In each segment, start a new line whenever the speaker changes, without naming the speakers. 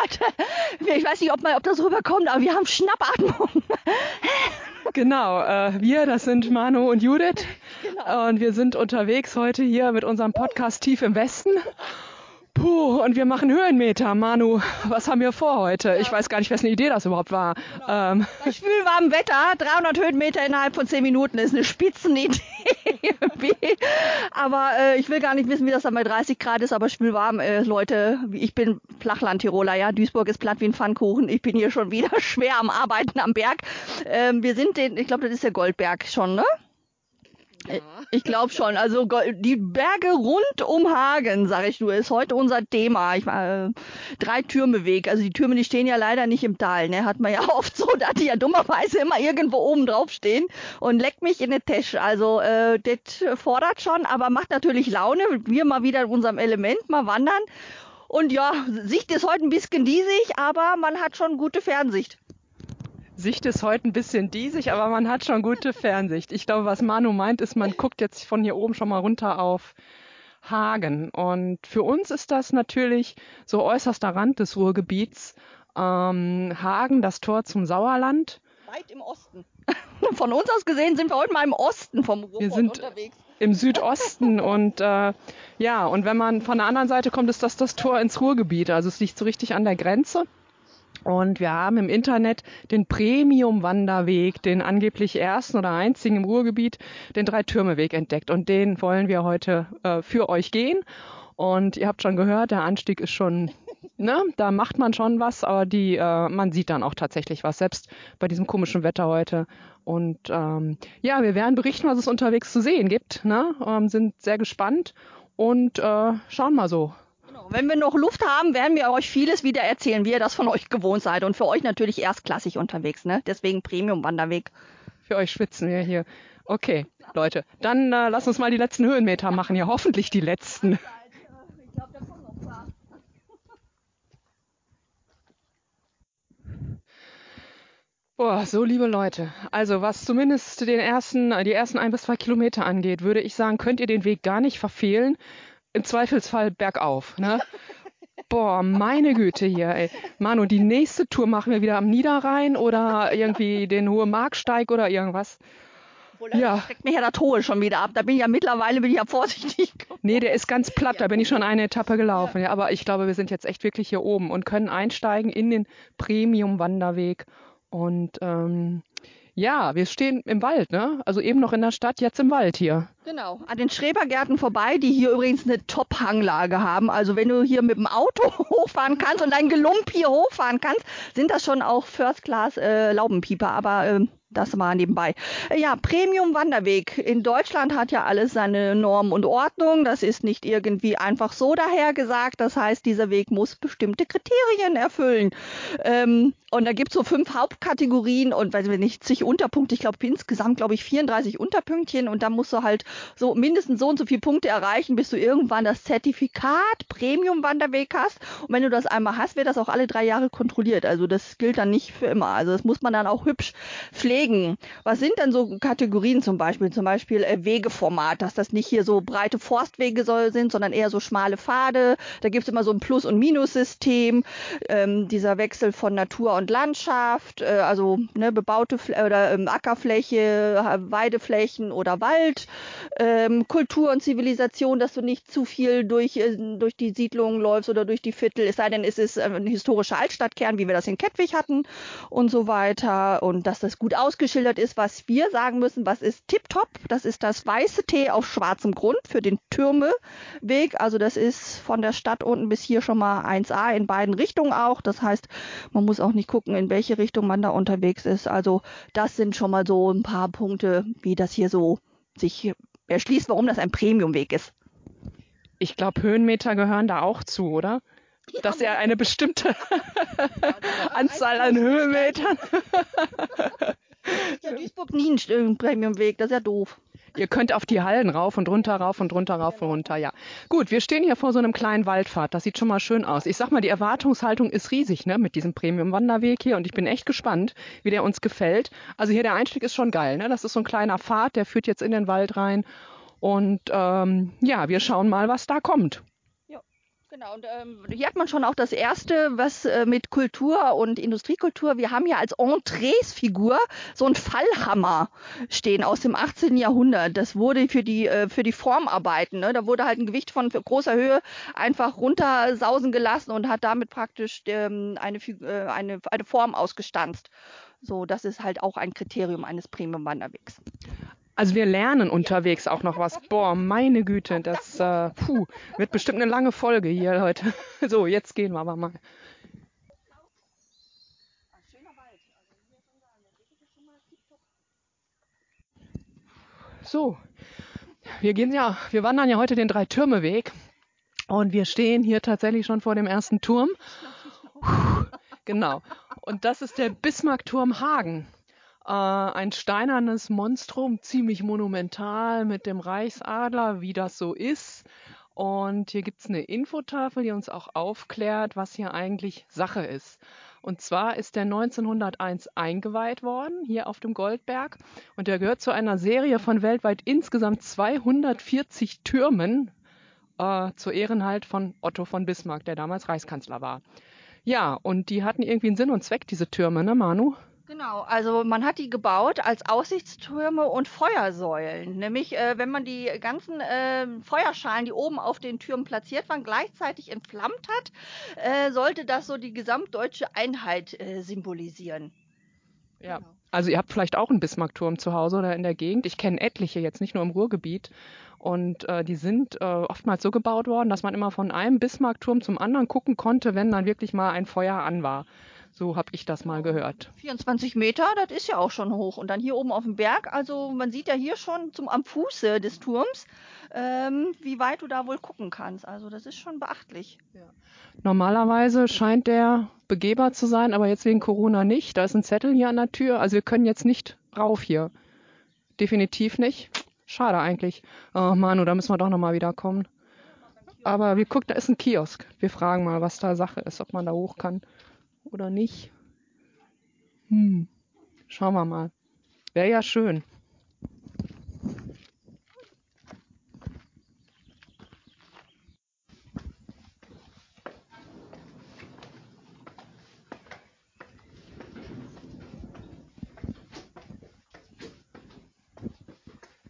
Leute, ich weiß nicht, ob, mal, ob das rüberkommt, aber wir haben Schnappatmung.
Genau, äh, wir, das sind Manu und Judith. Genau. Und wir sind unterwegs heute hier mit unserem Podcast Tief im Westen. Puh, und wir machen Höhenmeter. Manu, was haben wir vor heute? Ja. Ich weiß gar nicht, wessen Idee das überhaupt war.
Genau. Ähm. Bei schwülwarmem Wetter, 300 Höhenmeter innerhalb von 10 Minuten ist eine Spitzenidee. aber äh, ich will gar nicht wissen, wie das dann bei 30 Grad ist, aber schwülwarm, äh, Leute, ich bin Flachland-Tiroler, ja. Duisburg ist platt wie ein Pfannkuchen. Ich bin hier schon wieder schwer am Arbeiten am Berg. Ähm, wir sind den, ich glaube, das ist der Goldberg schon, ne? Ja. Ich glaube schon. Also die Berge rund um Hagen, sage ich nur, ist heute unser Thema. Ich äh, drei Türme Weg. Also die Türme, die stehen ja leider nicht im Tal. Ne? Hat man ja oft so, dass die ja dummerweise immer irgendwo oben drauf stehen und leckt mich in den Tisch. Also äh, das fordert schon, aber macht natürlich Laune. Wir mal wieder in unserem Element mal wandern. Und ja, Sicht ist heute ein bisschen diesig, aber man hat schon gute Fernsicht.
Sicht ist heute ein bisschen diesig, aber man hat schon gute Fernsicht. Ich glaube, was Manu meint, ist, man guckt jetzt von hier oben schon mal runter auf Hagen. Und für uns ist das natürlich so äußerster Rand des Ruhrgebiets. Ähm, Hagen, das Tor zum Sauerland.
Weit im Osten. Von uns aus gesehen sind wir heute mal im Osten vom Ruhrpott
wir sind unterwegs. Im Südosten und äh, ja, und wenn man von der anderen Seite kommt, ist das das Tor ins Ruhrgebiet. Also es liegt so richtig an der Grenze. Und wir haben im Internet den Premium-Wanderweg, den angeblich ersten oder einzigen im Ruhrgebiet, den Drei-Türme-Weg entdeckt. Und den wollen wir heute äh, für euch gehen. Und ihr habt schon gehört, der Anstieg ist schon, ne, da macht man schon was, aber die, äh, man sieht dann auch tatsächlich was, selbst bei diesem komischen Wetter heute. Und ähm, ja, wir werden berichten, was es unterwegs zu sehen gibt. Ne? Ähm, sind sehr gespannt und äh, schauen mal so,
wenn wir noch Luft haben, werden wir euch vieles wieder erzählen, wie ihr das von euch gewohnt seid. Und für euch natürlich erstklassig unterwegs, ne? Deswegen Premium-Wanderweg.
Für euch schwitzen wir hier. Okay, Leute, dann äh, lass uns mal die letzten Höhenmeter machen. Ja, hoffentlich die letzten. Ich glaube, da kommt noch ein paar. Boah, so liebe Leute. Also was zumindest den ersten, die ersten ein bis zwei Kilometer angeht, würde ich sagen, könnt ihr den Weg gar nicht verfehlen im Zweifelsfall bergauf. Ne? Boah, meine Güte hier, ey. Manu, die nächste Tour machen wir wieder am Niederrhein oder irgendwie den Hohe Marksteig oder irgendwas.
Obwohl, ja. steckt mich ja das Hohe schon wieder ab. Da bin ich ja mittlerweile bin ich ja vorsichtig.
Nee, der ist ganz platt. Da bin ich schon eine Etappe gelaufen. Ja, aber ich glaube, wir sind jetzt echt wirklich hier oben und können einsteigen in den Premium-Wanderweg. Und ähm, ja, wir stehen im Wald, ne? Also eben noch in der Stadt, jetzt im Wald hier.
Genau, an den Schrebergärten vorbei, die hier übrigens eine Top-Hanglage haben. Also wenn du hier mit dem Auto hochfahren kannst und dein Gelump hier hochfahren kannst, sind das schon auch First-Class-Laubenpieper. Äh, Aber äh, das mal nebenbei. Äh, ja, Premium-Wanderweg. In Deutschland hat ja alles seine Normen und Ordnung. Das ist nicht irgendwie einfach so dahergesagt. Das heißt, dieser Weg muss bestimmte Kriterien erfüllen. Ähm, und da gibt's so fünf Hauptkategorien und weiß ich nicht, zig Unterpunkte. Ich glaube, insgesamt, glaube ich, 34 Unterpünktchen. Und da musst du halt so mindestens so und so viele Punkte erreichen, bis du irgendwann das Zertifikat Premium-Wanderweg hast. Und wenn du das einmal hast, wird das auch alle drei Jahre kontrolliert. Also das gilt dann nicht für immer. Also das muss man dann auch hübsch pflegen. Was sind denn so Kategorien zum Beispiel? Zum Beispiel äh, Wegeformat, dass das nicht hier so breite Forstwege soll, sind, sondern eher so schmale Pfade. Da gibt es immer so ein Plus- und Minussystem. Ähm, dieser Wechsel von Natur und Landschaft, äh, also ne, bebaute Fl oder ähm, Ackerfläche, Weideflächen oder Wald. Ähm, Kultur und Zivilisation, dass du nicht zu viel durch, äh, durch die Siedlungen läufst oder durch die Viertel, es sei denn, es ist äh, ein historischer Altstadtkern, wie wir das in Kettwig hatten und so weiter. Und dass das gut ausgeschildert ist, was wir sagen müssen, was ist tipptopp. Das ist das weiße T auf schwarzem Grund für den Türmeweg. Also das ist von der Stadt unten bis hier schon mal 1A in beiden Richtungen auch. Das heißt, man muss auch nicht gucken, in welche Richtung man da unterwegs ist. Also das sind schon mal so ein paar Punkte, wie das hier so sich erschließt, warum das ein Premiumweg ist.
Ich glaube, Höhenmeter gehören da auch zu, oder? dass er eine bestimmte Anzahl an Höhenmetern
ja Duisburg nie einen Premiumweg, das ist ja doof.
Ihr könnt auf die Hallen rauf und runter, rauf und runter, rauf und runter, ja. Gut, wir stehen hier vor so einem kleinen Waldpfad. Das sieht schon mal schön aus. Ich sag mal, die Erwartungshaltung ist riesig, ne, mit diesem Premium-Wanderweg hier. Und ich bin echt gespannt, wie der uns gefällt. Also hier der Einstieg ist schon geil, ne. Das ist so ein kleiner Pfad, der führt jetzt in den Wald rein. Und ähm, ja, wir schauen mal, was da kommt.
Genau, und ähm, hier hat man schon auch das erste, was äh, mit Kultur und Industriekultur, wir haben ja als Entreesfigur so ein Fallhammer stehen aus dem 18. Jahrhundert. Das wurde für die, äh, für die Formarbeiten, ne? da wurde halt ein Gewicht von großer Höhe einfach runtersausen gelassen und hat damit praktisch ähm, eine, äh, eine, eine Form ausgestanzt. So, das ist halt auch ein Kriterium eines Premium-Wanderwegs.
Also wir lernen unterwegs auch noch was. Boah, meine Güte, das äh, puh, wird bestimmt eine lange Folge hier heute. So, jetzt gehen wir aber mal. So, wir gehen ja, wir wandern ja heute den Drei-Türme-Weg und wir stehen hier tatsächlich schon vor dem ersten Turm. Puh, genau. Und das ist der Bismarckturm Hagen. Äh, ein steinernes Monstrum, ziemlich monumental mit dem Reichsadler, wie das so ist. Und hier gibt's eine Infotafel, die uns auch aufklärt, was hier eigentlich Sache ist. Und zwar ist der 1901 eingeweiht worden, hier auf dem Goldberg. Und der gehört zu einer Serie von weltweit insgesamt 240 Türmen äh, zur Ehren von Otto von Bismarck, der damals Reichskanzler war. Ja, und die hatten irgendwie einen Sinn und Zweck, diese Türme, ne, Manu?
Genau, also man hat die gebaut als Aussichtstürme und Feuersäulen. Nämlich, äh, wenn man die ganzen äh, Feuerschalen, die oben auf den Türmen platziert waren, gleichzeitig entflammt hat, äh, sollte das so die gesamtdeutsche Einheit äh, symbolisieren.
Ja. Genau. Also ihr habt vielleicht auch einen Bismarckturm zu Hause oder in der Gegend. Ich kenne etliche jetzt, nicht nur im Ruhrgebiet. Und äh, die sind äh, oftmals so gebaut worden, dass man immer von einem Bismarckturm zum anderen gucken konnte, wenn dann wirklich mal ein Feuer an war. So habe ich das mal gehört.
24 Meter, das ist ja auch schon hoch. Und dann hier oben auf dem Berg, also man sieht ja hier schon zum, am Fuße des Turms, ähm, wie weit du da wohl gucken kannst. Also das ist schon beachtlich.
Ja. Normalerweise scheint der begehbar zu sein, aber jetzt wegen Corona nicht. Da ist ein Zettel hier an der Tür. Also wir können jetzt nicht rauf hier. Definitiv nicht. Schade eigentlich. Oh Manu, da müssen wir doch nochmal wiederkommen. Aber wir gucken, da ist ein Kiosk. Wir fragen mal, was da Sache ist, ob man da hoch kann oder nicht? Hm, schauen wir mal. Wäre ja schön.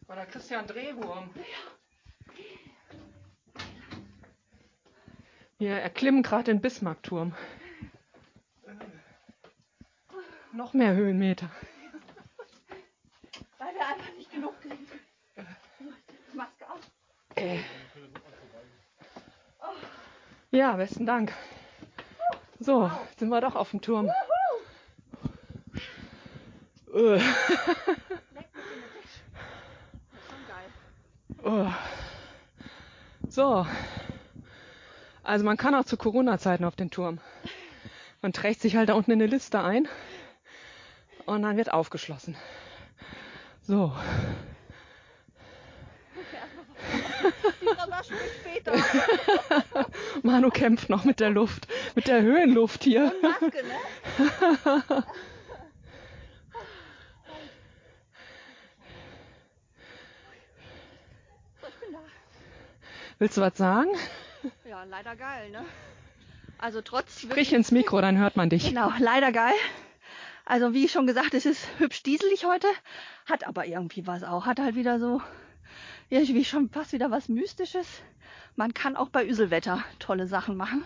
War der Christian Drehwurm. Wir erklimmen gerade den Bismarckturm. Noch mehr Höhenmeter.
Weil wir einfach nicht genug kriegen. Maske auf.
Äh. Ja, besten Dank. So, jetzt sind wir doch auf dem Turm. Uh. Oh. So. Also man kann auch zu Corona-Zeiten auf den Turm. Man trägt sich halt da unten in eine Liste ein und dann wird aufgeschlossen. So. Manu kämpft noch mit der Luft, mit der Höhenluft hier. Maske, ne? Willst du was sagen?
Ja, leider geil, ne? Also trotz.
Sprich ins Mikro, dann hört man dich.
Genau, leider geil. Also wie schon gesagt, es ist hübsch dieselig heute, hat aber irgendwie was auch. Hat halt wieder so, ja, wie schon fast wieder was Mystisches. Man kann auch bei Üselwetter tolle Sachen machen.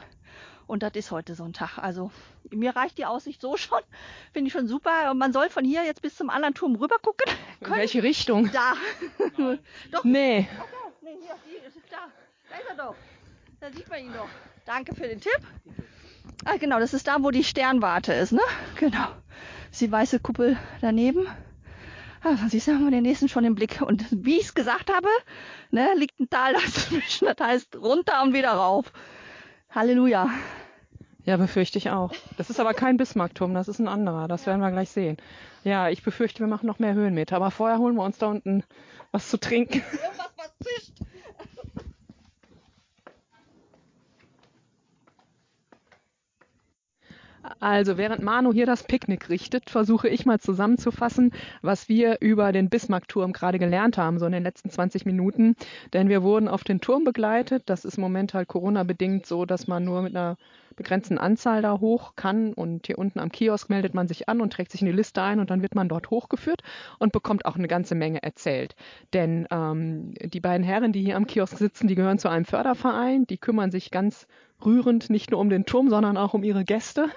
Und das ist heute so ein Tag. Also mir reicht die Aussicht so schon. Finde ich schon super. Und man soll von hier jetzt bis zum anderen Turm rüber gucken.
In welche Richtung?
Da.
doch. Nee.
Okay. Nee, hier, hier, da. Da ist er doch. Da sieht man ihn doch. Danke für den Tipp. Ah, genau, das ist da, wo die Sternwarte ist, ne? Genau. Das ist die weiße Kuppel daneben. Ah, siehst du, haben wir den nächsten schon im Blick. Und wie ich es gesagt habe, ne, liegt ein Tal dazwischen. Das heißt runter und wieder rauf. Halleluja.
Ja, befürchte ich auch. Das ist aber kein Bismarckturm, das ist ein anderer. Das ja. werden wir gleich sehen. Ja, ich befürchte, wir machen noch mehr Höhenmeter. Aber vorher holen wir uns da unten was zu trinken.
Irgendwas, was zischt.
Also während Manu hier das Picknick richtet, versuche ich mal zusammenzufassen, was wir über den Bismarckturm gerade gelernt haben, so in den letzten 20 Minuten. Denn wir wurden auf den Turm begleitet. Das ist im Moment halt Corona-bedingt so, dass man nur mit einer begrenzten Anzahl da hoch kann. Und hier unten am Kiosk meldet man sich an und trägt sich in die Liste ein und dann wird man dort hochgeführt und bekommt auch eine ganze Menge erzählt. Denn ähm, die beiden Herren, die hier am Kiosk sitzen, die gehören zu einem Förderverein, die kümmern sich ganz rührend nicht nur um den Turm, sondern auch um ihre Gäste.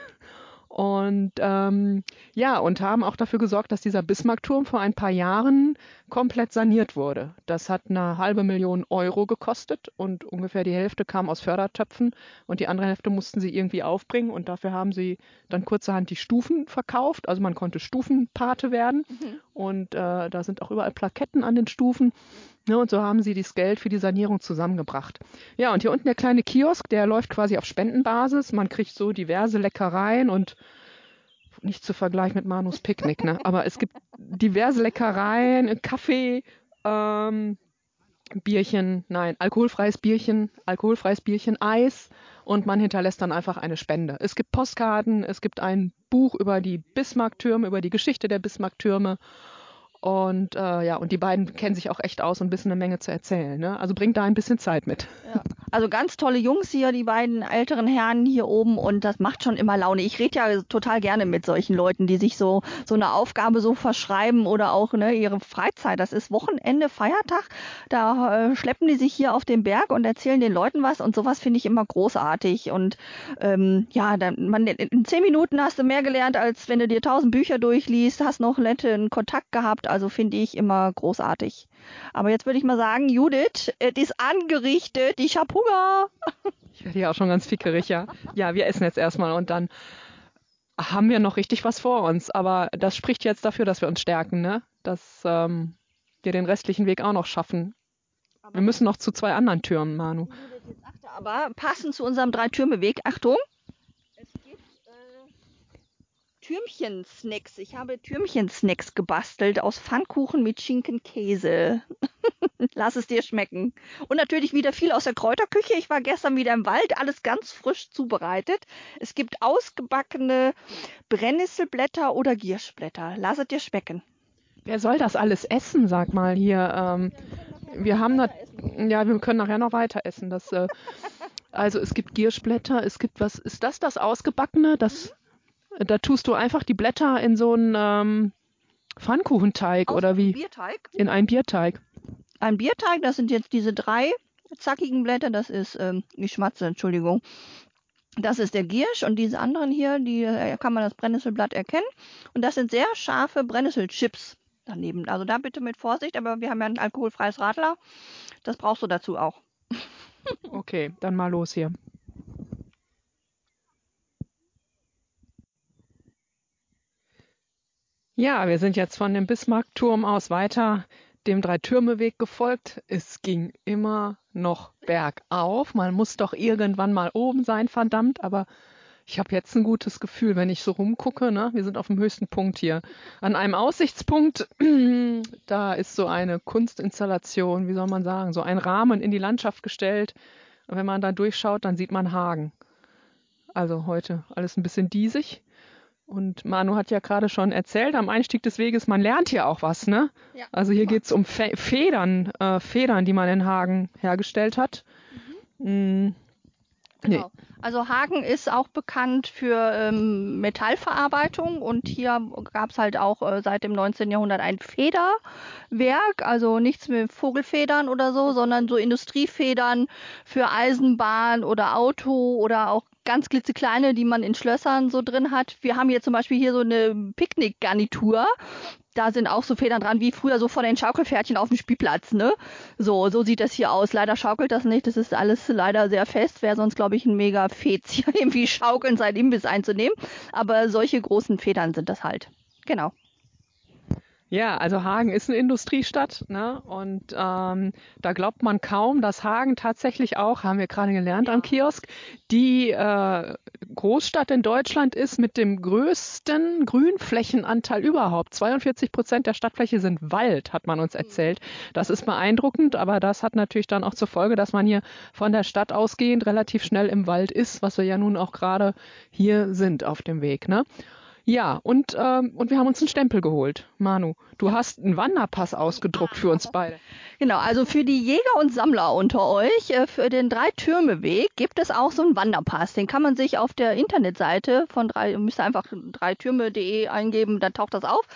Und ähm, ja, und haben auch dafür gesorgt, dass dieser Bismarckturm vor ein paar Jahren komplett saniert wurde. Das hat eine halbe Million Euro gekostet und ungefähr die Hälfte kam aus Fördertöpfen und die andere Hälfte mussten sie irgendwie aufbringen und dafür haben sie dann kurzerhand die Stufen verkauft. Also man konnte Stufenpate werden mhm. Und äh, da sind auch überall Plaketten an den Stufen. Ne, und so haben sie das Geld für die Sanierung zusammengebracht. Ja, und hier unten der kleine Kiosk, der läuft quasi auf Spendenbasis. Man kriegt so diverse Leckereien und nicht zu vergleichen mit Manus Picknick, ne? Aber es gibt diverse Leckereien, Kaffee, ähm, Bierchen, nein, alkoholfreies Bierchen, alkoholfreies Bierchen, Eis und man hinterlässt dann einfach eine Spende. Es gibt Postkarten, es gibt ein Buch über die Bismarcktürme, über die Geschichte der Bismarcktürme und äh, ja, und die beiden kennen sich auch echt aus und wissen eine Menge zu erzählen. Ne? Also bringt da ein bisschen Zeit mit.
Ja. Also ganz tolle Jungs hier, die beiden älteren Herren hier oben und das macht schon immer Laune. Ich rede ja total gerne mit solchen Leuten, die sich so so eine Aufgabe so verschreiben oder auch ne, ihre Freizeit. Das ist Wochenende, Feiertag. Da äh, schleppen die sich hier auf den Berg und erzählen den Leuten was und sowas finde ich immer großartig. Und ähm, ja, dann, man, in zehn Minuten hast du mehr gelernt, als wenn du dir tausend Bücher durchliest, hast noch netten Kontakt gehabt. Also finde ich immer großartig. Aber jetzt würde ich mal sagen, Judith, es ist angerichtet, ich hab Hunger.
Ich werde ja auch schon ganz fickerig, ja. Ja, wir essen jetzt erstmal und dann haben wir noch richtig was vor uns. Aber das spricht jetzt dafür, dass wir uns stärken, ne? Dass ähm, wir den restlichen Weg auch noch schaffen. Aber wir müssen noch zu zwei anderen Türmen, Manu.
Aber passend zu unserem Drei-Türme-Weg, Achtung, Türmchen-Snacks. Ich habe Türmchen-Snacks gebastelt aus Pfannkuchen mit Schinkenkäse. Lass es dir schmecken. Und natürlich wieder viel aus der Kräuterküche. Ich war gestern wieder im Wald, alles ganz frisch zubereitet. Es gibt ausgebackene Brennnesselblätter oder Gierschblätter. Lass es dir schmecken.
Wer soll das alles essen, sag mal hier? Ähm, wir haben da, ja, wir können nachher noch weiter essen. Das, äh, also es gibt Gierschblätter, es gibt was, ist das das Ausgebackene? Das, da tust du einfach die Blätter in so einen ähm, Pfannkuchenteig Aus oder wie?
Bierteig?
In einen Bierteig.
Ein Bierteig, das sind jetzt diese drei zackigen Blätter, das ist, ähm, ich schmatze, Entschuldigung. Das ist der Giersch und diese anderen hier, die äh, kann man das Brennnesselblatt erkennen. Und das sind sehr scharfe Brennnesselchips daneben. Also da bitte mit Vorsicht, aber wir haben ja ein alkoholfreies Radler. Das brauchst du dazu auch.
okay, dann mal los hier. Ja, wir sind jetzt von dem Bismarckturm aus weiter dem Dreitürmeweg gefolgt. Es ging immer noch bergauf. Man muss doch irgendwann mal oben sein, verdammt, aber ich habe jetzt ein gutes Gefühl, wenn ich so rumgucke. Ne? Wir sind auf dem höchsten Punkt hier. An einem Aussichtspunkt, da ist so eine Kunstinstallation, wie soll man sagen, so ein Rahmen in die Landschaft gestellt. Und wenn man da durchschaut, dann sieht man Hagen. Also heute alles ein bisschen diesig. Und Manu hat ja gerade schon erzählt, am Einstieg des Weges, man lernt hier auch was, ne? Ja, also hier geht es um Fe Federn, äh, Federn, die man in Hagen hergestellt hat. Mhm.
Mm. Genau. Nee. Also Hagen ist auch bekannt für ähm, Metallverarbeitung und hier gab es halt auch äh, seit dem 19. Jahrhundert ein Federwerk, also nichts mit Vogelfedern oder so, sondern so Industriefedern für Eisenbahn oder Auto oder auch ganz klitzekleine, die man in Schlössern so drin hat. Wir haben hier zum Beispiel hier so eine Picknickgarnitur. Da sind auch so Federn dran, wie früher so vor den Schaukelpferdchen auf dem Spielplatz, ne? So, so sieht das hier aus. Leider schaukelt das nicht. Das ist alles leider sehr fest. Wäre sonst, glaube ich, ein mega Fez irgendwie schaukeln, sein Imbiss einzunehmen. Aber solche großen Federn sind das halt. Genau.
Ja, also Hagen ist eine Industriestadt, ne? Und ähm, da glaubt man kaum, dass Hagen tatsächlich auch, haben wir gerade gelernt am Kiosk, die äh, Großstadt in Deutschland ist mit dem größten Grünflächenanteil überhaupt. 42 Prozent der Stadtfläche sind Wald, hat man uns erzählt. Das ist beeindruckend, aber das hat natürlich dann auch zur Folge, dass man hier von der Stadt ausgehend relativ schnell im Wald ist, was wir ja nun auch gerade hier sind auf dem Weg, ne? Ja, und, ähm, und wir haben uns einen Stempel geholt. Manu, du hast einen Wanderpass ausgedruckt für uns beide.
Genau, also für die Jäger und Sammler unter euch, äh, für den Dreitürmeweg gibt es auch so einen Wanderpass. Den kann man sich auf der Internetseite von drei, müsst ihr einfach dreitürme.de eingeben, dann taucht das auf.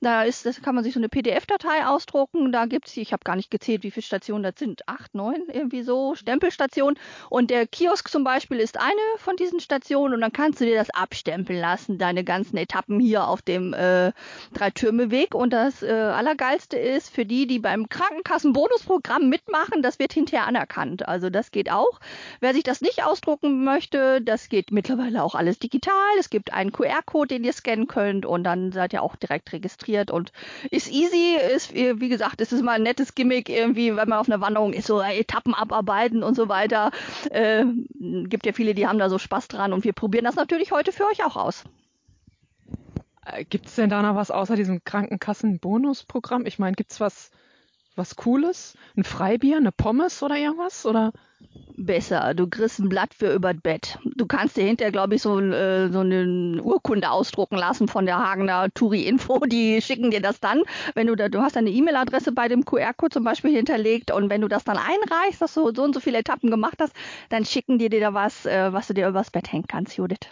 Da ist, das kann man sich so eine PDF-Datei ausdrucken. Da gibt es, ich habe gar nicht gezählt, wie viele Stationen das sind. Acht, neun, irgendwie so, Stempelstationen. Und der Kiosk zum Beispiel ist eine von diesen Stationen und dann kannst du dir das abstempeln lassen, deine ganzen Etappen hier auf dem äh, Dreitürmeweg. Und das äh, Allergeilste ist, für die, die beim Krankenkassenbonusprogramm mitmachen, das wird hinterher anerkannt. Also das geht auch. Wer sich das nicht ausdrucken möchte, das geht mittlerweile auch alles digital. Es gibt einen QR-Code, den ihr scannen könnt und dann seid ihr auch direkt registriert und ist easy, ist, wie gesagt, es ist mal ein nettes Gimmick irgendwie, wenn man auf einer Wanderung ist, so Etappen abarbeiten und so weiter. Äh, gibt ja viele, die haben da so Spaß dran und wir probieren das natürlich heute für euch auch aus.
Äh, gibt es denn da noch was außer diesem Krankenkassen-Bonusprogramm? Ich meine, gibt es was, was Cooles? Ein Freibier, eine Pommes oder irgendwas? Oder?
besser. Du kriegst ein Blatt für übers Bett. Du kannst dir hinterher, glaube ich, so, äh, so eine Urkunde ausdrucken lassen von der Hagener Touri-Info. Die schicken dir das dann. Wenn du da, du hast eine E-Mail-Adresse bei dem QR-Code zum Beispiel hinterlegt und wenn du das dann einreichst, dass du so und so viele Etappen gemacht hast, dann schicken die dir da was, äh, was du dir übers Bett hängen kannst, Judith.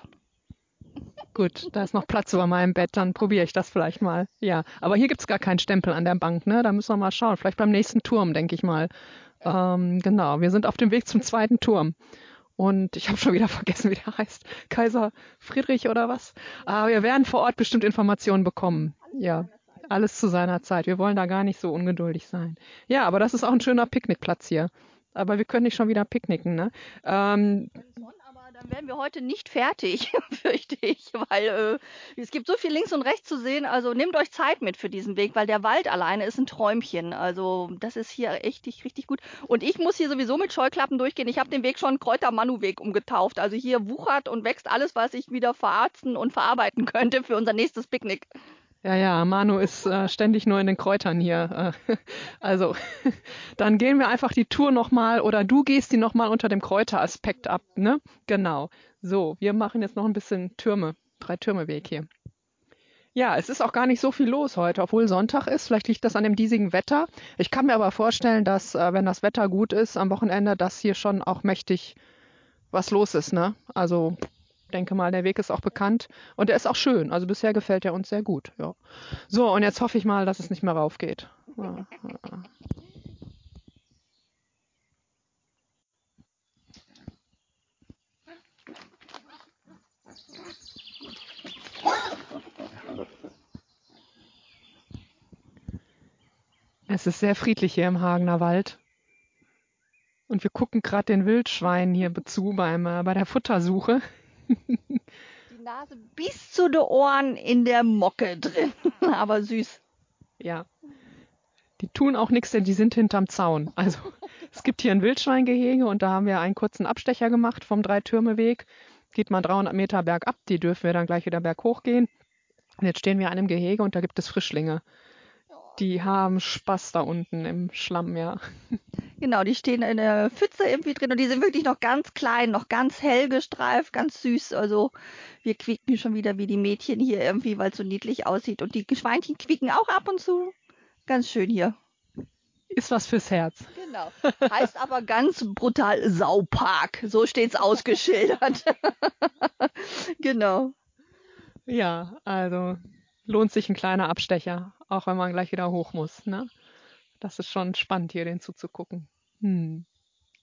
Gut, da ist noch Platz über meinem Bett, dann probiere ich das vielleicht mal. Ja, aber hier gibt es gar keinen Stempel an der Bank, ne? Da müssen wir mal schauen. Vielleicht beim nächsten Turm, denke ich mal. Ähm, genau, wir sind auf dem Weg zum zweiten Turm. Und ich habe schon wieder vergessen, wie der heißt. Kaiser Friedrich oder was? Aber wir werden vor Ort bestimmt Informationen bekommen. Ja, alles zu seiner Zeit. Wir wollen da gar nicht so ungeduldig sein. Ja, aber das ist auch ein schöner Picknickplatz hier. Aber wir können nicht schon wieder picknicken, ne? Ähm,
dann werden wir heute nicht fertig, fürchte ich, weil äh, es gibt so viel links und rechts zu sehen. Also nehmt euch Zeit mit für diesen Weg, weil der Wald alleine ist ein Träumchen. Also das ist hier echt richtig gut. Und ich muss hier sowieso mit Scheuklappen durchgehen. Ich habe den Weg schon Kräuter-Manu-Weg umgetauft. Also hier wuchert und wächst alles, was ich wieder verarzten und verarbeiten könnte für unser nächstes Picknick.
Ja, ja, Manu ist äh, ständig nur in den Kräutern hier. Äh, also, dann gehen wir einfach die Tour nochmal oder du gehst die nochmal unter dem Kräuteraspekt ab, ne? Genau. So, wir machen jetzt noch ein bisschen Türme, drei Türme Weg hier. Ja, es ist auch gar nicht so viel los heute, obwohl Sonntag ist. Vielleicht liegt das an dem diesigen Wetter. Ich kann mir aber vorstellen, dass, äh, wenn das Wetter gut ist am Wochenende, dass hier schon auch mächtig was los ist, ne? Also, denke mal, der Weg ist auch bekannt und er ist auch schön. Also bisher gefällt er uns sehr gut. Ja. So, und jetzt hoffe ich mal, dass es nicht mehr raufgeht. Ja. Es ist sehr friedlich hier im Hagener Wald. Und wir gucken gerade den Wildschweinen hier zu beim, äh, bei der Futtersuche.
Die Nase bis zu den Ohren in der Mocke drin, aber süß.
Ja. Die tun auch nichts, denn die sind hinterm Zaun. Also es gibt hier ein Wildschweingehege und da haben wir einen kurzen Abstecher gemacht vom Dreitürmeweg. Geht man 300 Meter bergab, die dürfen wir dann gleich wieder berghoch gehen. Und jetzt stehen wir an einem Gehege und da gibt es Frischlinge. Die haben Spaß da unten im Schlamm, ja.
Genau, die stehen in der Pfütze irgendwie drin und die sind wirklich noch ganz klein, noch ganz hell gestreift, ganz süß. Also wir quieken schon wieder wie die Mädchen hier irgendwie, weil es so niedlich aussieht. Und die Schweinchen quieken auch ab und zu. Ganz schön hier.
Ist was fürs Herz.
Genau. Heißt aber ganz brutal Saupark. So steht's ausgeschildert. genau.
Ja, also lohnt sich ein kleiner Abstecher, auch wenn man gleich wieder hoch muss. Ne? Das ist schon spannend, hier den zuzugucken. Hm.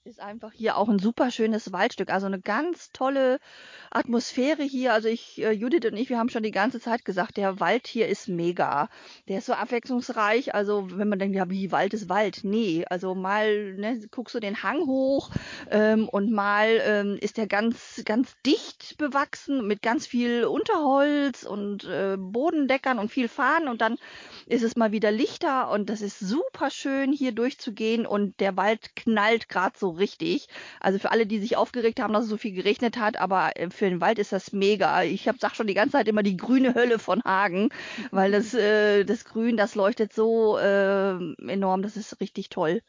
Ist einfach hier auch ein super schönes Waldstück. Also eine ganz tolle Atmosphäre hier. Also ich, äh, Judith und ich, wir haben schon die ganze Zeit gesagt, der Wald hier ist mega. Der ist so abwechslungsreich. Also wenn man denkt, ja, wie Wald ist Wald. Nee, also mal ne, guckst du den Hang hoch ähm, und mal ähm, ist der ganz, ganz dicht bewachsen mit ganz viel Unterholz und äh, Bodendeckern und viel Fahnen und dann ist es mal wieder lichter und das ist super schön hier durchzugehen und der Wald knallt gerade so richtig. Also für alle, die sich aufgeregt haben, dass es so viel geregnet hat, aber äh, für den Wald ist das mega. Ich hab, sag schon die ganze Zeit immer die grüne Hölle von Hagen, weil das, äh, das Grün, das leuchtet so äh, enorm, das ist richtig toll.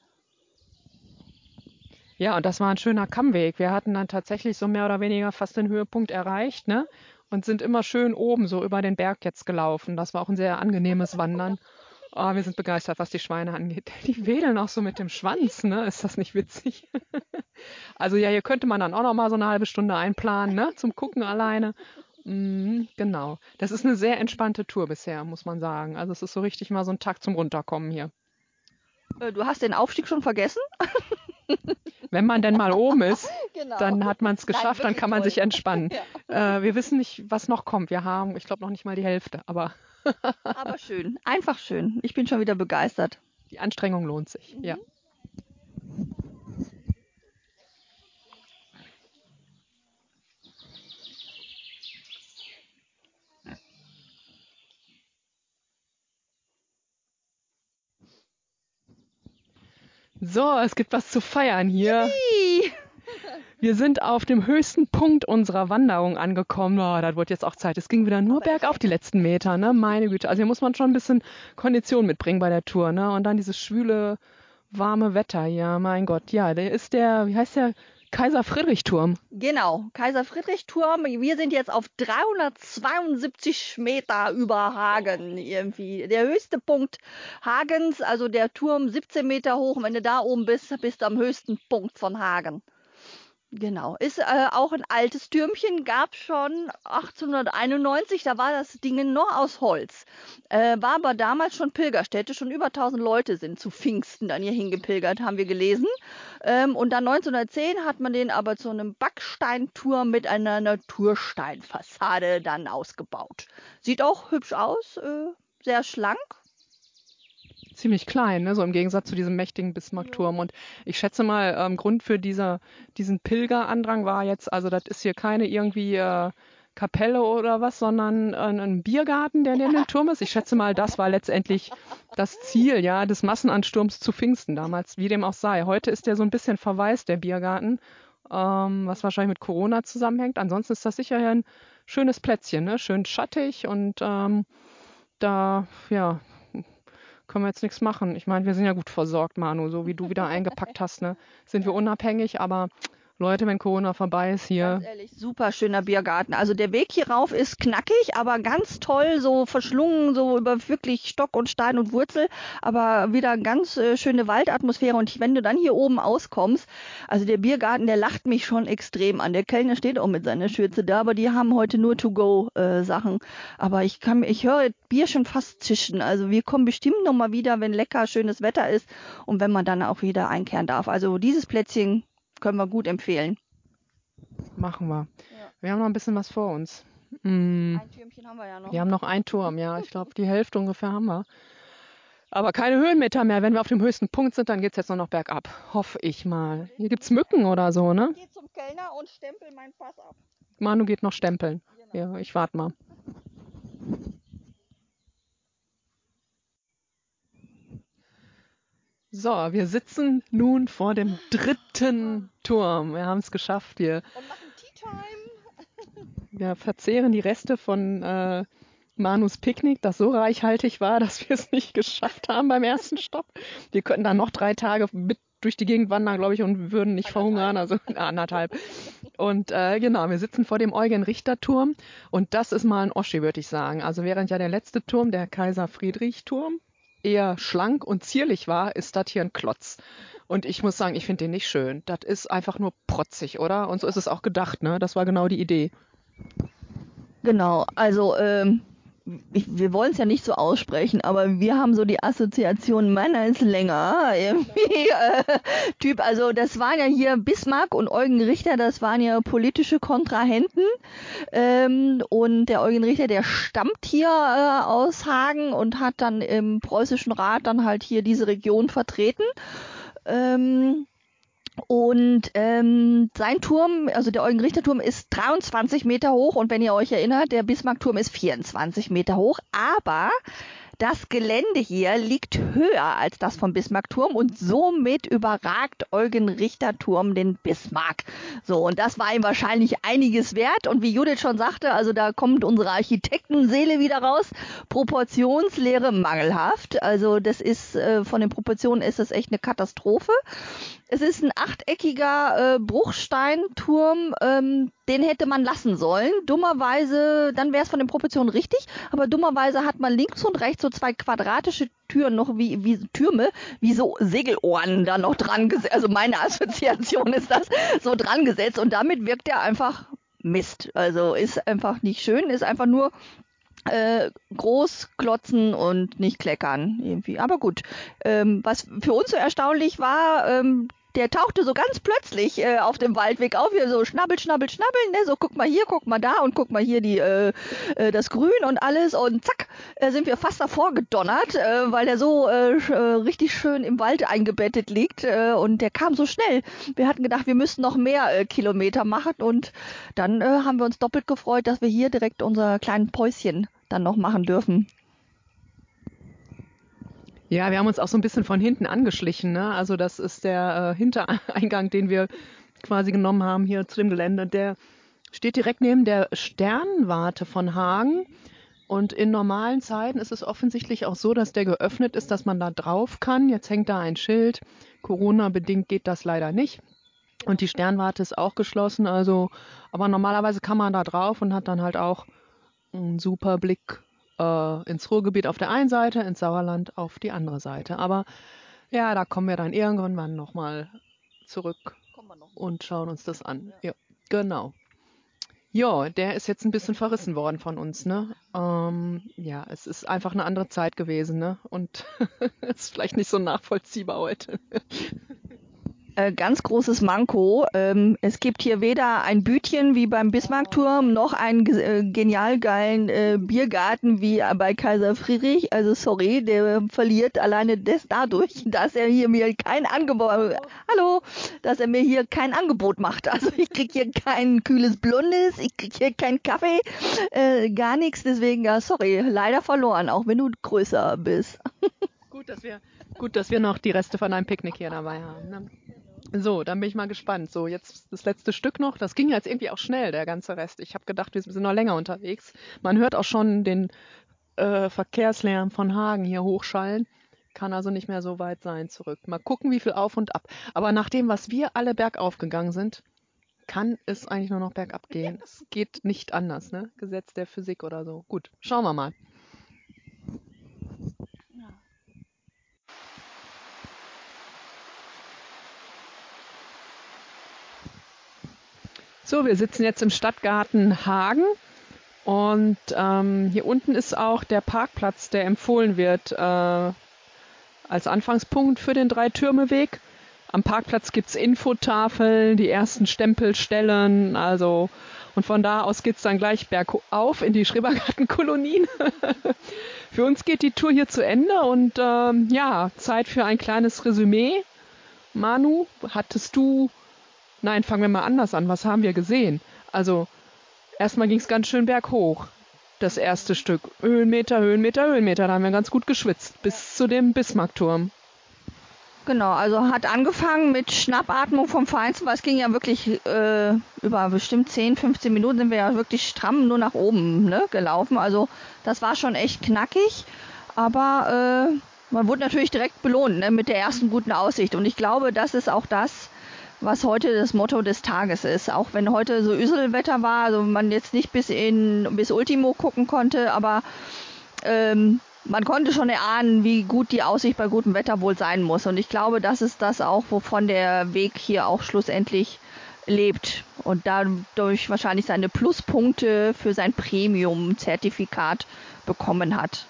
Ja, und das war ein schöner Kammweg. Wir hatten dann tatsächlich so mehr oder weniger fast den Höhepunkt erreicht, ne? Und sind immer schön oben so über den Berg jetzt gelaufen. Das war auch ein sehr angenehmes Wandern. Oh, wir sind begeistert, was die Schweine angeht. Die wedeln auch so mit dem Schwanz, ne? Ist das nicht witzig? also ja, hier könnte man dann auch noch mal so eine halbe Stunde einplanen, ne? Zum Gucken alleine. Mm, genau. Das ist eine sehr entspannte Tour bisher, muss man sagen. Also es ist so richtig mal so ein Tag zum Runterkommen hier.
Äh, du hast den Aufstieg schon vergessen?
Wenn man denn mal oben ist, genau. dann hat man es geschafft, Nein, dann kann man toll. sich entspannen. Ja. Äh, wir wissen nicht, was noch kommt. Wir haben, ich glaube, noch nicht mal die Hälfte, aber
aber schön, einfach schön. Ich bin schon wieder begeistert.
Die Anstrengung lohnt sich, mhm. ja. So, es gibt was zu feiern hier. Yippie! Wir sind auf dem höchsten Punkt unserer Wanderung angekommen. Oh, das wird jetzt auch Zeit. Es ging wieder nur bergauf die letzten Meter, ne? Meine Güte. Also hier muss man schon ein bisschen Kondition mitbringen bei der Tour, ne? Und dann dieses schwüle, warme Wetter hier. Mein Gott. Ja, der ist der, wie heißt der? Kaiser Friedrich Turm.
Genau, Kaiser Friedrich Turm. Wir sind jetzt auf 372 Meter über Hagen irgendwie. Der höchste Punkt Hagens, also der Turm 17 Meter hoch. wenn du da oben bist, bist du am höchsten Punkt von Hagen. Genau, ist äh, auch ein altes Türmchen, gab schon 1891, da war das Ding noch aus Holz. Äh, war aber damals schon Pilgerstätte, schon über 1000 Leute sind zu Pfingsten dann hier hingepilgert, haben wir gelesen. Ähm, und dann 1910 hat man den aber zu einem Backsteinturm mit einer Natursteinfassade dann ausgebaut. Sieht auch hübsch aus, äh, sehr schlank,
ziemlich klein, ne? so im Gegensatz zu diesem mächtigen Bismarckturm. Und ich schätze mal, ähm, Grund für dieser, diesen Pilgerandrang war jetzt, also das ist hier keine irgendwie äh, Kapelle oder was, sondern ein, ein Biergarten, der neben dem Turm ist. Ich schätze mal, das war letztendlich das Ziel, ja, des Massenansturms zu Pfingsten damals, wie dem auch sei. Heute ist der so ein bisschen verwaist, der Biergarten, ähm, was wahrscheinlich mit Corona zusammenhängt. Ansonsten ist das sicher ein schönes Plätzchen, ne? schön schattig und ähm, da, ja, können wir jetzt nichts machen. Ich meine, wir sind ja gut versorgt, Manu, so wie du wieder eingepackt hast, ne? Sind wir unabhängig, aber Leute, wenn Corona vorbei ist hier.
Ganz ehrlich, super schöner Biergarten. Also der Weg hier rauf ist knackig, aber ganz toll, so verschlungen, so über wirklich Stock und Stein und Wurzel, aber wieder ganz äh, schöne Waldatmosphäre. Und wenn du dann hier oben auskommst, also der Biergarten, der lacht mich schon extrem an. Der Kellner steht auch mit seiner Schürze da, aber die haben heute nur To-Go-Sachen. Äh, aber ich kann, ich höre Bier schon fast zischen. Also wir kommen bestimmt nochmal wieder, wenn lecker, schönes Wetter ist und wenn man dann auch wieder einkehren darf. Also dieses Plätzchen können wir gut empfehlen.
Machen wir. Ja. Wir haben noch ein bisschen was vor uns. Mm. Ein Türmchen haben wir ja noch. Wir haben noch einen Turm, ja. Ich glaube, die Hälfte ungefähr haben wir. Aber keine Höhenmeter mehr. Wenn wir auf dem höchsten Punkt sind, dann geht es jetzt nur noch bergab. Hoffe ich mal. Hier gibt es Mücken oder so, ne? Ich gehe zum Kellner und stempel mein Pass ab. Manu geht noch stempeln. Genau. Ja, ich warte mal. So, wir sitzen nun vor dem dritten Turm. Wir haben es geschafft hier. Und machen Tea Time. Wir verzehren die Reste von äh, Manus Picknick, das so reichhaltig war, dass wir es nicht geschafft haben beim ersten Stopp. Wir könnten dann noch drei Tage mit durch die Gegend wandern, glaube ich, und würden nicht verhungern, also anderthalb. Und äh, genau, wir sitzen vor dem Eugen-Richter-Turm und das ist mal ein Oschi, würde ich sagen. Also während ja der letzte Turm, der Kaiser-Friedrich-Turm, eher schlank und zierlich war, ist das hier ein Klotz. Und ich muss sagen, ich finde den nicht schön. Das ist einfach nur protzig, oder? Und so ist es auch gedacht, ne? Das war genau die Idee.
Genau, also ähm, ich, wir wollen es ja nicht so aussprechen, aber wir haben so die Assoziation Meiner ist länger. Irgendwie, äh, typ, also das waren ja hier Bismarck und Eugen Richter, das waren ja politische Kontrahenten. Ähm, und der Eugen Richter, der stammt hier äh, aus Hagen und hat dann im preußischen Rat dann halt hier diese Region vertreten. Ähm, und ähm, sein Turm, also der Eugen-Richter-Turm, ist 23 Meter hoch und wenn ihr euch erinnert, der Bismarck-Turm ist 24 Meter hoch. Aber das Gelände hier liegt höher als das vom Bismarckturm und somit überragt Eugen Richter Turm den Bismarck. So, und das war ihm wahrscheinlich einiges wert. Und wie Judith schon sagte, also da kommt unsere Architektenseele wieder raus. Proportionslehre mangelhaft. Also das ist, äh, von den Proportionen ist das echt eine Katastrophe. Es ist ein achteckiger äh, Bruchsteinturm, ähm, den hätte man lassen sollen. Dummerweise, dann wäre es von den Proportionen richtig, aber dummerweise hat man links und rechts so zwei quadratische Türen noch wie, wie Türme, wie so Segelohren da noch dran gesetzt. Also meine Assoziation ist das so dran gesetzt und damit wirkt er einfach Mist. Also ist einfach nicht schön, ist einfach nur äh, groß klotzen und nicht kleckern irgendwie. Aber gut, ähm, was für uns so erstaunlich war, ähm, der tauchte so ganz plötzlich äh, auf dem Waldweg auf, hier so schnabbel, schnabbel, schnabbeln, ne? so guck mal hier, guck mal da und guck mal hier die, äh, äh, das Grün und alles und zack, äh, sind wir fast davor gedonnert, äh, weil der so äh, äh, richtig schön im Wald eingebettet liegt äh, und der kam so schnell. Wir hatten gedacht, wir müssten noch mehr äh, Kilometer machen und dann äh, haben wir uns doppelt gefreut, dass wir hier direkt unser kleinen Päuschen dann noch machen dürfen.
Ja, wir haben uns auch so ein bisschen von hinten angeschlichen. Ne? Also das ist der äh, Hintereingang, den wir quasi genommen haben hier zu dem Gelände. Der steht direkt neben der Sternwarte von Hagen. Und in normalen Zeiten ist es offensichtlich auch so, dass der geöffnet ist, dass man da drauf kann. Jetzt hängt da ein Schild. Corona-bedingt geht das leider nicht. Und die Sternwarte ist auch geschlossen. Also, aber normalerweise kann man da drauf und hat dann halt auch einen super Blick äh, ins Ruhrgebiet auf der einen Seite, ins Sauerland auf die andere Seite. Aber ja, da kommen wir dann irgendwann nochmal zurück noch. und schauen uns das an. Ja, genau. Ja, der ist jetzt ein bisschen verrissen worden von uns, ne? Ähm, ja, es ist einfach eine andere Zeit gewesen, ne? Und es ist vielleicht nicht so nachvollziehbar heute.
Äh, ganz großes Manko. Ähm, es gibt hier weder ein Bütchen wie beim Bismarckturm noch einen äh, genial geilen äh, Biergarten wie bei Kaiser Friedrich. Also sorry, der verliert alleine des dadurch, dass er hier mir kein Angebot, hallo, dass er mir hier kein Angebot macht. Also ich krieg hier kein kühles Blondes, ich krieg hier keinen Kaffee, äh, gar nichts. Deswegen, ja, sorry, leider verloren, auch wenn du größer bist.
Gut, dass wir, gut, dass wir noch die Reste von einem Picknick hier dabei haben. Ne? So, dann bin ich mal gespannt. So, jetzt das letzte Stück noch. Das ging jetzt irgendwie auch schnell, der ganze Rest. Ich habe gedacht, wir sind noch länger unterwegs. Man hört auch schon den äh, Verkehrslärm von Hagen hier hochschallen. Kann also nicht mehr so weit sein zurück. Mal gucken, wie viel auf und ab. Aber nach dem, was wir alle bergauf gegangen sind, kann es eigentlich nur noch bergab gehen. Es geht nicht anders, ne? Gesetz der Physik oder so. Gut, schauen wir mal. So, wir sitzen jetzt im Stadtgarten Hagen und ähm, hier unten ist auch der Parkplatz, der empfohlen wird äh, als Anfangspunkt für den Dreitürmeweg. Am Parkplatz gibt's Infotafeln, die ersten Stempelstellen, also und von da aus geht's dann gleich bergauf in die Schrebergartenkolonien. für uns geht die Tour hier zu Ende und ähm, ja, Zeit für ein kleines Resümee. Manu, hattest du Nein, fangen wir mal anders an. Was haben wir gesehen? Also, erstmal ging es ganz schön berghoch. Das erste Stück. Höhenmeter, Höhenmeter, Höhenmeter. Da haben wir ganz gut geschwitzt. Bis zu dem Bismarckturm.
Genau, also hat angefangen mit Schnappatmung vom Feinsten, weil es ging ja wirklich äh, über bestimmt 10, 15 Minuten sind wir ja wirklich stramm nur nach oben ne, gelaufen. Also das war schon echt knackig, aber äh, man wurde natürlich direkt belohnt ne, mit der ersten guten Aussicht. Und ich glaube, das ist auch das, was heute das Motto des Tages ist. Auch wenn heute so Üselwetter war, also man jetzt nicht bis in bis Ultimo gucken konnte, aber ähm, man konnte schon erahnen, wie gut die Aussicht bei gutem Wetter wohl sein muss. Und ich glaube, das ist das auch, wovon der Weg hier auch schlussendlich lebt. und dadurch wahrscheinlich seine Pluspunkte für sein Premium-Zertifikat bekommen hat.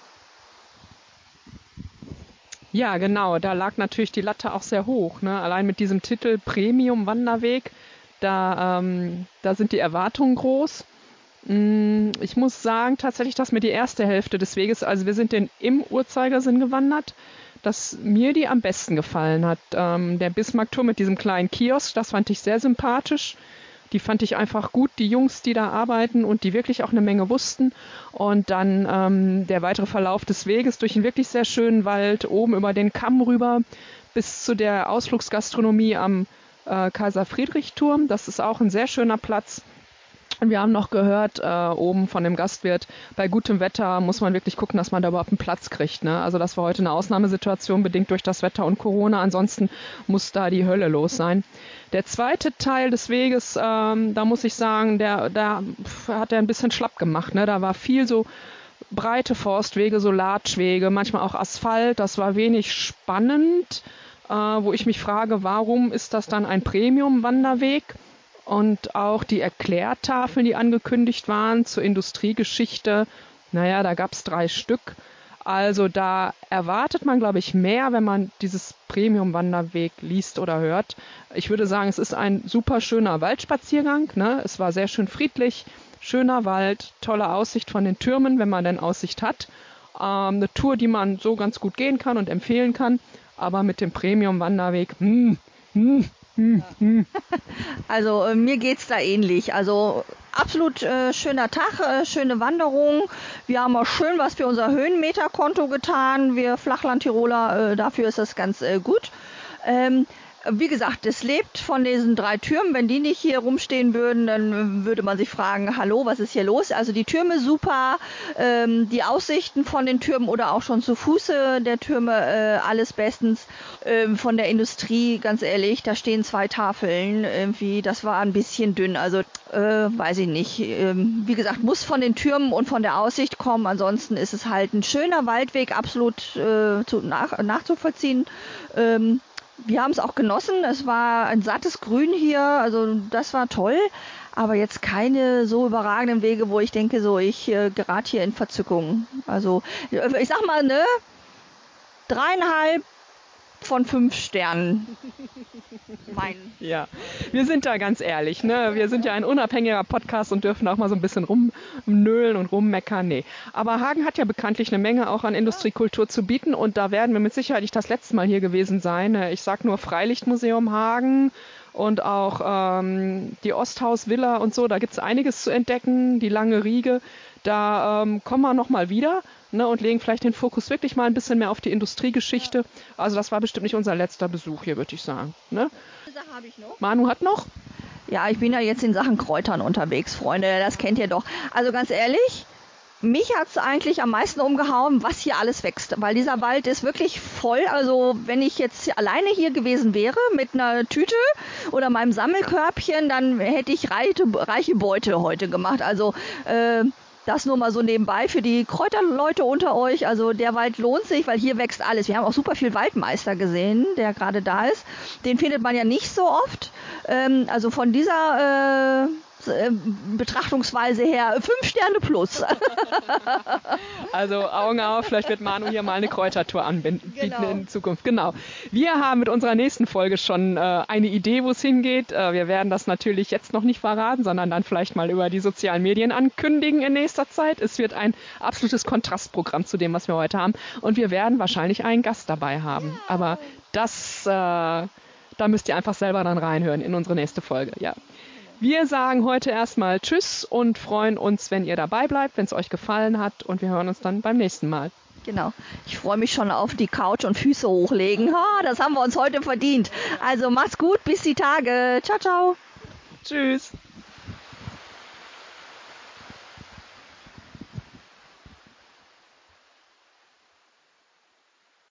Ja, genau. Da lag natürlich die Latte auch sehr hoch. Ne? Allein mit diesem Titel Premium Wanderweg, da, ähm, da sind die Erwartungen groß. Mm, ich muss sagen, tatsächlich, dass mir die erste Hälfte des Weges, also wir sind den im Uhrzeigersinn gewandert, dass mir die am besten gefallen hat. Ähm, der Bismarckturm mit diesem kleinen Kiosk, das fand ich sehr sympathisch. Die fand ich einfach gut, die Jungs, die da arbeiten und die wirklich auch eine Menge wussten. Und dann ähm, der weitere Verlauf des Weges durch einen wirklich sehr schönen Wald, oben über den Kamm rüber bis zu der Ausflugsgastronomie am äh, Kaiser Friedrich Turm. Das ist auch ein sehr schöner Platz. Und wir haben noch gehört, äh, oben von dem Gastwirt, bei gutem Wetter muss man wirklich gucken, dass man da überhaupt einen Platz kriegt. Ne? Also das war heute eine Ausnahmesituation, bedingt durch das Wetter und Corona. Ansonsten muss da die Hölle los sein. Der zweite Teil des Weges, ähm, da muss ich sagen, der, da hat er ein bisschen schlapp gemacht. Ne? Da war viel so breite Forstwege, so Latschwege, manchmal auch Asphalt. Das war wenig spannend, äh, wo ich mich frage, warum ist das dann ein Premium-Wanderweg? Und auch die Erklärtafeln, die angekündigt waren zur Industriegeschichte. Naja, da gab es drei Stück. Also da erwartet man, glaube ich, mehr, wenn man dieses Premium-Wanderweg liest oder hört. Ich würde sagen, es ist ein super schöner Waldspaziergang. Ne? Es war sehr schön friedlich, schöner Wald, tolle Aussicht von den Türmen, wenn man denn Aussicht hat. Ähm, eine Tour, die man so ganz gut gehen kann und empfehlen kann. Aber mit dem Premium-Wanderweg, hm, hm,
also äh, mir geht's da ähnlich. Also absolut äh, schöner Tag, äh, schöne Wanderung. Wir haben auch schön was für unser Höhenmeterkonto getan. Wir Flachlandtiroler, äh, dafür ist das ganz äh, gut. Ähm, wie gesagt, es lebt von diesen drei Türmen. Wenn die nicht hier rumstehen würden, dann würde man sich fragen, hallo, was ist hier los? Also die Türme super, ähm, die Aussichten von den Türmen oder auch schon zu Fuße der Türme, äh, alles bestens. Ähm, von der Industrie, ganz ehrlich, da stehen zwei Tafeln irgendwie, das war ein bisschen dünn. Also äh, weiß ich nicht. Ähm, wie gesagt, muss von den Türmen und von der Aussicht kommen. Ansonsten ist es halt ein schöner Waldweg, absolut äh, zu, nach, nachzuvollziehen. Ähm, wir haben es auch genossen. Es war ein sattes Grün hier, also das war toll. Aber jetzt keine so überragenden Wege, wo ich denke, so ich äh, gerate hier in Verzückung. Also ich sag mal, ne, dreieinhalb von fünf Sternen.
mein. Ja, wir sind da ganz ehrlich. Ne? Wir sind ja ein unabhängiger Podcast und dürfen auch mal so ein bisschen rumnölen und rummeckern. Nee. Aber Hagen hat ja bekanntlich eine Menge auch an Industriekultur zu bieten und da werden wir mit Sicherheit nicht das letzte Mal hier gewesen sein. Ich sag nur Freilichtmuseum Hagen und auch ähm, die Osthaus Villa und so. Da gibt es einiges zu entdecken, die lange Riege. Da ähm, kommen wir nochmal wieder ne, und legen vielleicht den Fokus wirklich mal ein bisschen mehr auf die Industriegeschichte. Also das war bestimmt nicht unser letzter Besuch hier, würde ich sagen. Ne? Ich Manu hat noch?
Ja, ich bin ja jetzt in Sachen Kräutern unterwegs, Freunde. Das kennt ihr doch. Also ganz ehrlich, mich hat es eigentlich am meisten umgehauen, was hier alles wächst, weil dieser Wald ist wirklich voll. Also wenn ich jetzt alleine hier gewesen wäre mit einer Tüte oder meinem Sammelkörbchen, dann hätte ich reiche, reiche Beute heute gemacht. Also äh, das nur mal so nebenbei für die Kräuterleute unter euch. Also der Wald lohnt sich, weil hier wächst alles. Wir haben auch super viel Waldmeister gesehen, der gerade da ist. Den findet man ja nicht so oft. Ähm, also von dieser äh, äh, Betrachtungsweise her fünf Sterne plus.
also Augen auf, vielleicht wird Manu hier mal eine Kräutertour anbieten genau. in Zukunft. Genau. Wir haben mit unserer nächsten Folge schon äh, eine Idee, wo es hingeht. Äh, wir werden das natürlich jetzt noch nicht verraten, sondern dann vielleicht mal über die sozialen Medien ankündigen in nächster Zeit. Es wird ein absolutes Kontrastprogramm zu dem, was wir heute haben. Und wir werden wahrscheinlich einen Gast dabei haben. Ja. Aber das, äh, da müsst ihr einfach selber dann reinhören in unsere nächste Folge. Ja. Wir sagen heute erstmal Tschüss und freuen uns, wenn ihr dabei bleibt, wenn es euch gefallen hat und wir hören uns dann beim nächsten Mal.
Genau. Ich freue mich schon auf die Couch und Füße hochlegen. Ha, das haben wir uns heute verdient. Also mach's gut, bis die Tage. Ciao, ciao.
Tschüss.